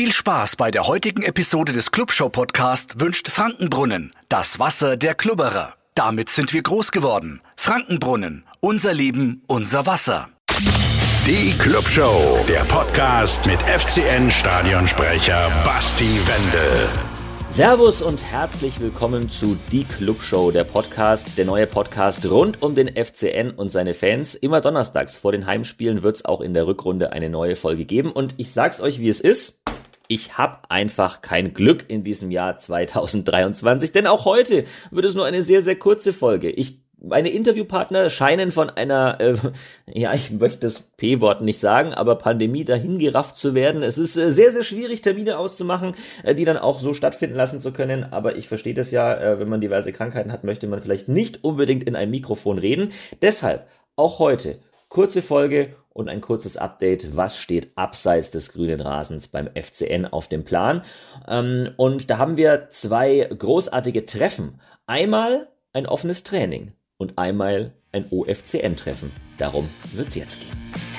Viel Spaß bei der heutigen Episode des Clubshow Podcast wünscht Frankenbrunnen, das Wasser der Klubberer. Damit sind wir groß geworden. Frankenbrunnen, unser Leben, unser Wasser. Die Clubshow, der Podcast mit FCN Stadionsprecher Basti Wendel. Servus und herzlich willkommen zu Die Clubshow, der Podcast, der neue Podcast rund um den FCN und seine Fans. Immer donnerstags vor den Heimspielen wird es auch in der Rückrunde eine neue Folge geben und ich sag's euch, wie es ist. Ich habe einfach kein Glück in diesem Jahr 2023, denn auch heute wird es nur eine sehr, sehr kurze Folge. Ich meine Interviewpartner scheinen von einer, äh, ja, ich möchte das P-Wort nicht sagen, aber Pandemie dahingerafft zu werden. Es ist äh, sehr, sehr schwierig, Termine auszumachen, äh, die dann auch so stattfinden lassen zu können. Aber ich verstehe das ja, äh, wenn man diverse Krankheiten hat, möchte man vielleicht nicht unbedingt in ein Mikrofon reden. Deshalb auch heute kurze Folge und ein kurzes Update, was steht abseits des grünen Rasens beim FCN auf dem Plan. Ähm, und da haben wir zwei großartige Treffen. Einmal ein offenes Training und einmal ein OFCN-Treffen. Darum wird's jetzt gehen.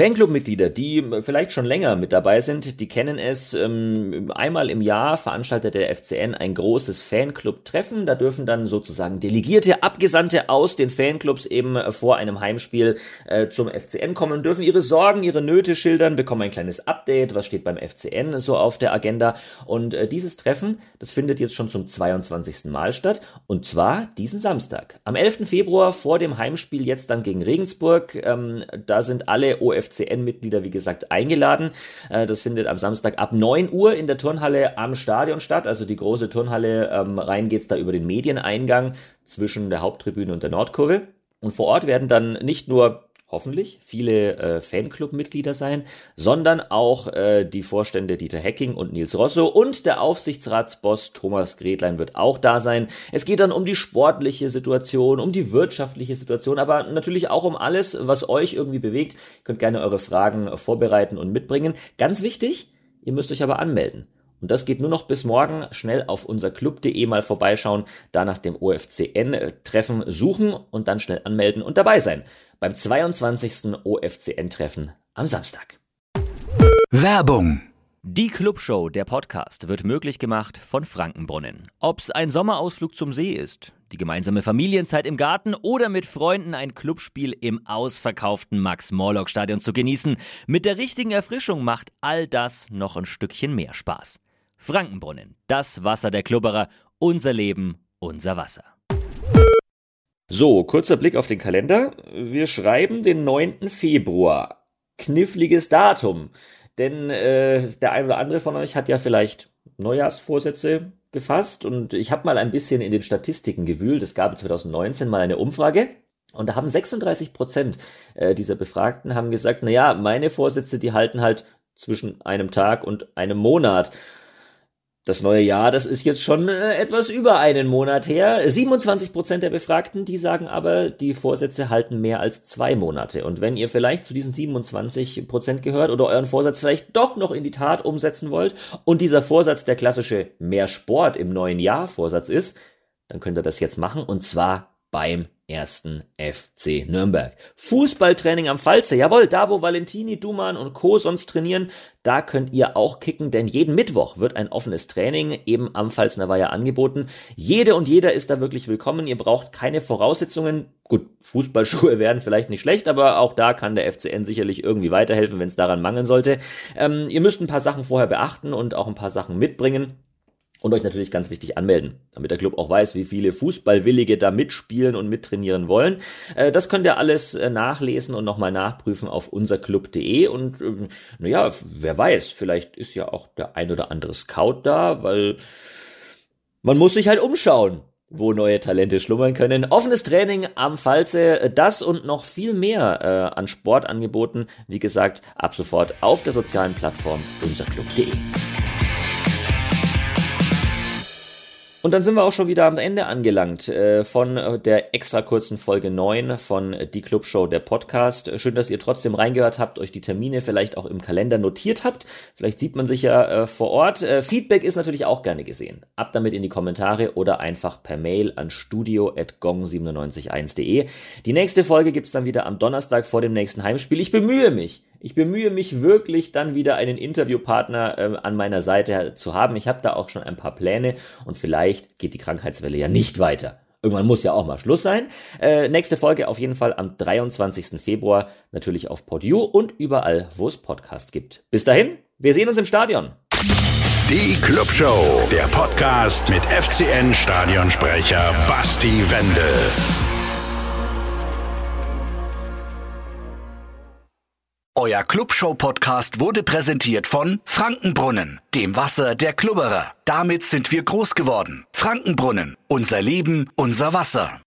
Fanclub-Mitglieder, die vielleicht schon länger mit dabei sind, die kennen es. Ähm, einmal im Jahr veranstaltet der FCN ein großes Fanclub-Treffen. Da dürfen dann sozusagen Delegierte, Abgesandte aus den Fanclubs eben vor einem Heimspiel äh, zum FCN kommen und dürfen ihre Sorgen, ihre Nöte schildern, bekommen ein kleines Update, was steht beim FCN so auf der Agenda. Und äh, dieses Treffen, das findet jetzt schon zum 22. Mal statt. Und zwar diesen Samstag. Am 11. Februar vor dem Heimspiel jetzt dann gegen Regensburg. Ähm, da sind alle OFCN FCN-Mitglieder, wie gesagt, eingeladen. Äh, das findet am Samstag ab 9 Uhr in der Turnhalle am Stadion statt. Also die große Turnhalle, ähm, rein geht's da über den Medieneingang zwischen der Haupttribüne und der Nordkurve. Und vor Ort werden dann nicht nur hoffentlich viele äh, Fanclub-Mitglieder sein, sondern auch äh, die Vorstände Dieter Hecking und Nils Rosso und der Aufsichtsratsboss Thomas Gretlein wird auch da sein. Es geht dann um die sportliche Situation, um die wirtschaftliche Situation, aber natürlich auch um alles, was euch irgendwie bewegt. Ihr könnt gerne eure Fragen vorbereiten und mitbringen. Ganz wichtig, ihr müsst euch aber anmelden. Und das geht nur noch bis morgen. Schnell auf unser club.de mal vorbeischauen, da nach dem OFCN-Treffen suchen und dann schnell anmelden und dabei sein beim 22. OFCN-Treffen am Samstag. Werbung die Clubshow, der Podcast, wird möglich gemacht von Frankenbrunnen. Ob's ein Sommerausflug zum See ist, die gemeinsame Familienzeit im Garten oder mit Freunden ein Clubspiel im ausverkauften Max-Morlock-Stadion zu genießen, mit der richtigen Erfrischung macht all das noch ein Stückchen mehr Spaß. Frankenbrunnen, das Wasser der Klubberer, unser Leben, unser Wasser. So, kurzer Blick auf den Kalender. Wir schreiben den 9. Februar. Kniffliges Datum. Denn äh, der ein oder andere von euch hat ja vielleicht Neujahrsvorsätze gefasst und ich habe mal ein bisschen in den Statistiken gewühlt. Es gab 2019 mal eine Umfrage und da haben 36 Prozent äh, dieser Befragten haben gesagt, na ja, meine Vorsätze, die halten halt zwischen einem Tag und einem Monat. Das neue Jahr, das ist jetzt schon äh, etwas über einen Monat her. 27 Prozent der Befragten, die sagen aber, die Vorsätze halten mehr als zwei Monate. Und wenn ihr vielleicht zu diesen 27 Prozent gehört oder euren Vorsatz vielleicht doch noch in die Tat umsetzen wollt und dieser Vorsatz der klassische mehr Sport im neuen Jahr Vorsatz ist, dann könnt ihr das jetzt machen und zwar beim ersten FC Nürnberg. Fußballtraining am Falze, jawohl, da wo Valentini, Duman und Co. sonst trainieren, da könnt ihr auch kicken, denn jeden Mittwoch wird ein offenes Training eben am Pfalzner Weiher angeboten. Jede und jeder ist da wirklich willkommen, ihr braucht keine Voraussetzungen. Gut, Fußballschuhe wären vielleicht nicht schlecht, aber auch da kann der FCN sicherlich irgendwie weiterhelfen, wenn es daran mangeln sollte. Ähm, ihr müsst ein paar Sachen vorher beachten und auch ein paar Sachen mitbringen. Und euch natürlich ganz wichtig anmelden, damit der Club auch weiß, wie viele Fußballwillige da mitspielen und mittrainieren wollen. Äh, das könnt ihr alles äh, nachlesen und nochmal nachprüfen auf unserclub.de. Und ähm, naja, wer weiß, vielleicht ist ja auch der ein oder andere Scout da, weil man muss sich halt umschauen wo neue Talente schlummern können. Offenes Training am Falze, das und noch viel mehr äh, an Sportangeboten, wie gesagt, ab sofort auf der sozialen Plattform unserclub.de. Und dann sind wir auch schon wieder am Ende angelangt äh, von äh, der extra kurzen Folge 9 von Die Club Show, der Podcast. Schön, dass ihr trotzdem reingehört habt, euch die Termine vielleicht auch im Kalender notiert habt. Vielleicht sieht man sich ja äh, vor Ort. Äh, Feedback ist natürlich auch gerne gesehen. Ab damit in die Kommentare oder einfach per Mail an studio.gong971.de. Die nächste Folge gibt's dann wieder am Donnerstag vor dem nächsten Heimspiel. Ich bemühe mich Ich bemühe mich wirklich dann wieder einen Interviewpartner äh, an meiner Seite zu haben. Ich habe da auch schon ein paar Pläne und vielleicht geht die Krankheitswelle ja nicht weiter. Irgendwann muss ja auch mal Schluss sein. Äh, nächste Folge auf jeden Fall am 23. Februar, natürlich auf PodU und überall, wo es Podcasts gibt. Bis dahin, wir sehen uns im Stadion. Die Clubshow, der Podcast mit FCN Stadionsprecher Basti Wendel. Euer Clubshow-Podcast wurde präsentiert von Frankenbrunnen, dem Wasser der Klubberer. Damit sind wir groß geworden. Frankenbrunnen, unser Leben, unser Wasser.